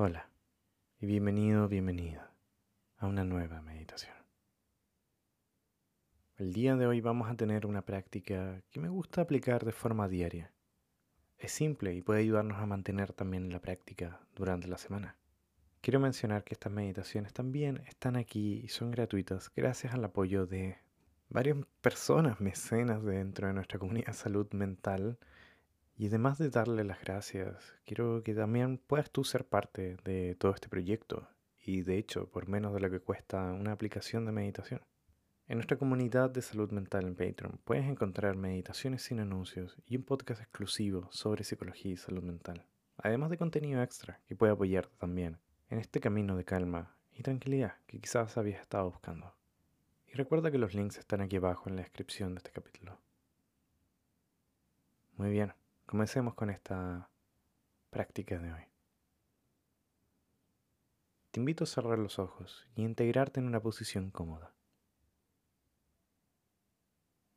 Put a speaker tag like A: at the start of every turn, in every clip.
A: Hola y bienvenido, bienvenida a una nueva meditación. El día de hoy vamos a tener una práctica que me gusta aplicar de forma diaria. Es simple y puede ayudarnos a mantener también la práctica durante la semana. Quiero mencionar que estas meditaciones también están aquí y son gratuitas gracias al apoyo de varias personas mecenas dentro de nuestra comunidad de salud mental y además de darle las gracias, quiero que también puedas tú ser parte de todo este proyecto y de hecho por menos de lo que cuesta una aplicación de meditación. En nuestra comunidad de salud mental en Patreon puedes encontrar meditaciones sin anuncios y un podcast exclusivo sobre psicología y salud mental, además de contenido extra que puede apoyarte también en este camino de calma y tranquilidad que quizás habías estado buscando. Y recuerda que los links están aquí abajo en la descripción de este capítulo. Muy bien. Comencemos con esta práctica de hoy. Te invito a cerrar los ojos y integrarte en una posición cómoda.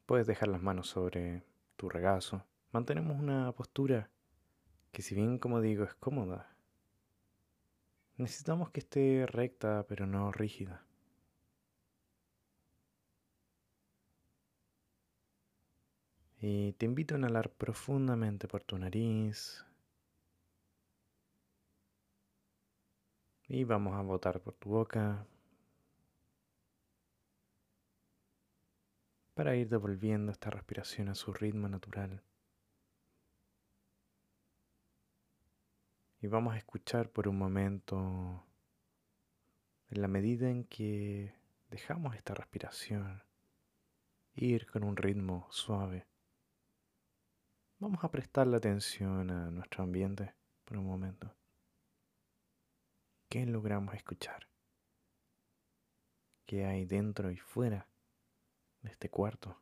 A: Puedes dejar las manos sobre tu regazo. Mantenemos una postura que si bien como digo es cómoda, necesitamos que esté recta pero no rígida. Y te invito a inhalar profundamente por tu nariz. Y vamos a botar por tu boca. Para ir devolviendo esta respiración a su ritmo natural. Y vamos a escuchar por un momento, en la medida en que dejamos esta respiración ir con un ritmo suave. Vamos a prestarle atención a nuestro ambiente por un momento. ¿Qué logramos escuchar? ¿Qué hay dentro y fuera de este cuarto?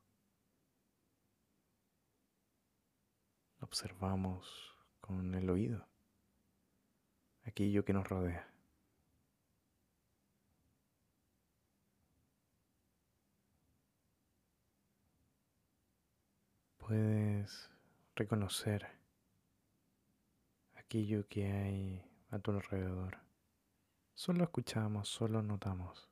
A: Observamos con el oído aquello que nos rodea. Puedes reconocer aquello que hay a tu alrededor. Solo escuchamos, solo notamos.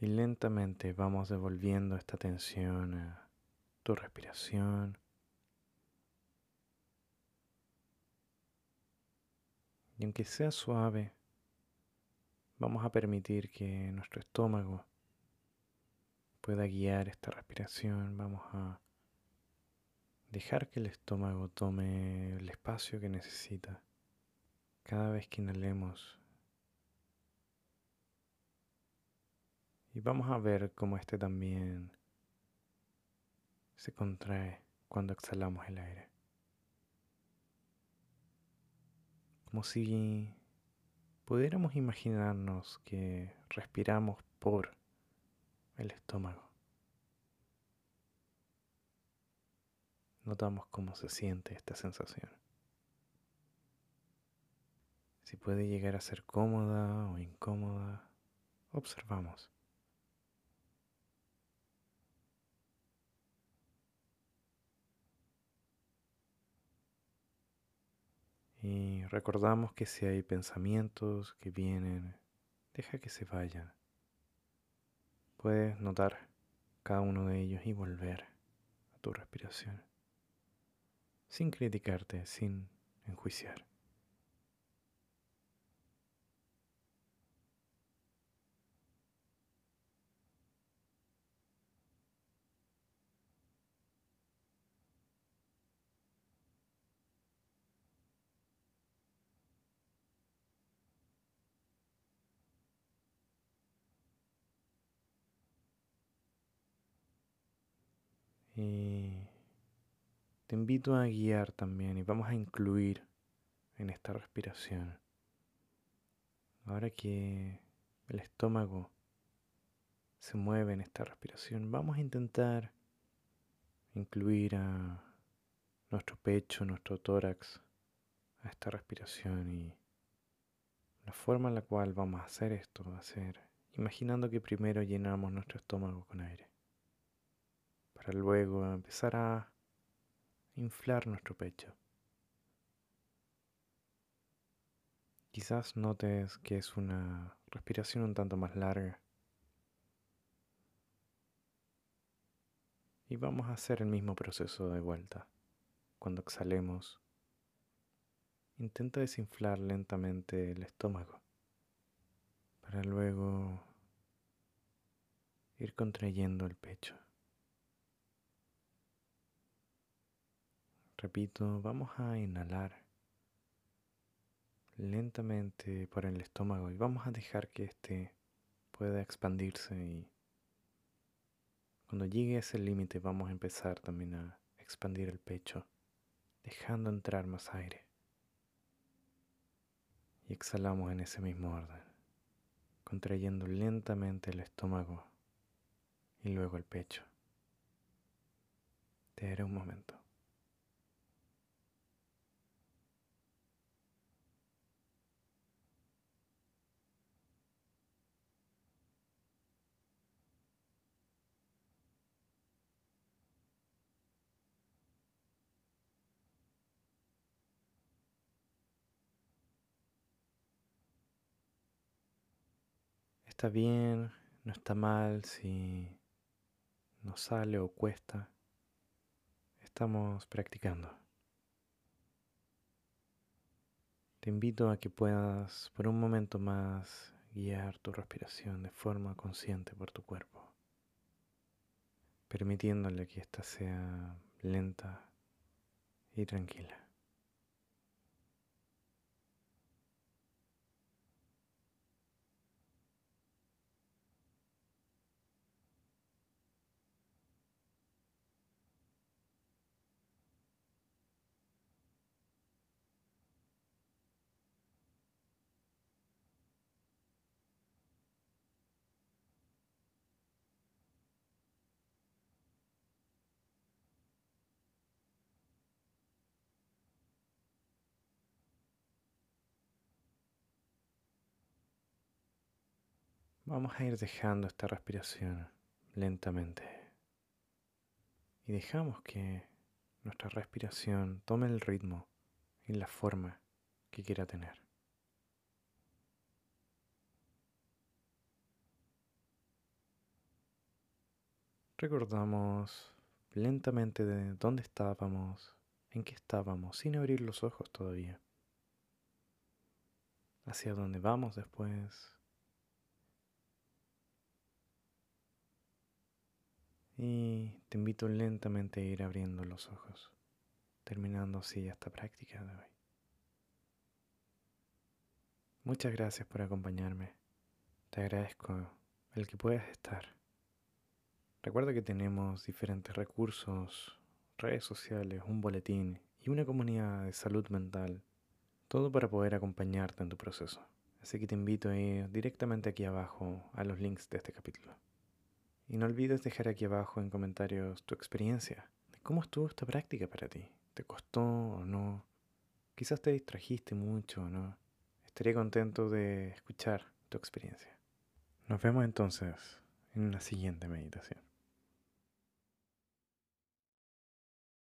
A: Y lentamente vamos devolviendo esta atención a tu respiración Y aunque sea suave, vamos a permitir que nuestro estómago pueda guiar esta respiración. Vamos a dejar que el estómago tome el espacio que necesita. Cada vez que inhalemos. Y vamos a ver cómo este también se contrae cuando exhalamos el aire. Como si pudiéramos imaginarnos que respiramos por el estómago. Notamos cómo se siente esta sensación. Si puede llegar a ser cómoda o incómoda, observamos. Y recordamos que si hay pensamientos que vienen, deja que se vayan. Puedes notar cada uno de ellos y volver a tu respiración, sin criticarte, sin enjuiciar. Y te invito a guiar también y vamos a incluir en esta respiración. Ahora que el estómago se mueve en esta respiración, vamos a intentar incluir a nuestro pecho, nuestro tórax, a esta respiración y la forma en la cual vamos a hacer esto va a ser imaginando que primero llenamos nuestro estómago con aire, para luego empezar a inflar nuestro pecho. Quizás notes que es una respiración un tanto más larga. Y vamos a hacer el mismo proceso de vuelta. Cuando exhalemos, intenta desinflar lentamente el estómago para luego ir contrayendo el pecho. Repito, vamos a inhalar lentamente por el estómago y vamos a dejar que éste pueda expandirse y cuando llegue a ese límite vamos a empezar también a expandir el pecho, dejando entrar más aire. Y exhalamos en ese mismo orden, contrayendo lentamente el estómago y luego el pecho. Te daré un momento. Está bien, no está mal si no sale o cuesta. Estamos practicando. Te invito a que puedas por un momento más guiar tu respiración de forma consciente por tu cuerpo, permitiéndole que ésta sea lenta y tranquila. Vamos a ir dejando esta respiración lentamente y dejamos que nuestra respiración tome el ritmo y la forma que quiera tener. Recordamos lentamente de dónde estábamos, en qué estábamos, sin abrir los ojos todavía. Hacia dónde vamos después, Y te invito lentamente a ir abriendo los ojos, terminando así esta práctica de hoy. Muchas gracias por acompañarme. Te agradezco el que puedas estar. Recuerda que tenemos diferentes recursos, redes sociales, un boletín y una comunidad de salud mental, todo para poder acompañarte en tu proceso. Así que te invito a ir directamente aquí abajo a los links de este capítulo. Y no olvides dejar aquí abajo en comentarios tu experiencia. ¿Cómo estuvo esta práctica para ti? ¿Te costó o no? Quizás te distrajiste mucho o no. Estaría contento de escuchar tu experiencia. Nos vemos entonces en la siguiente meditación.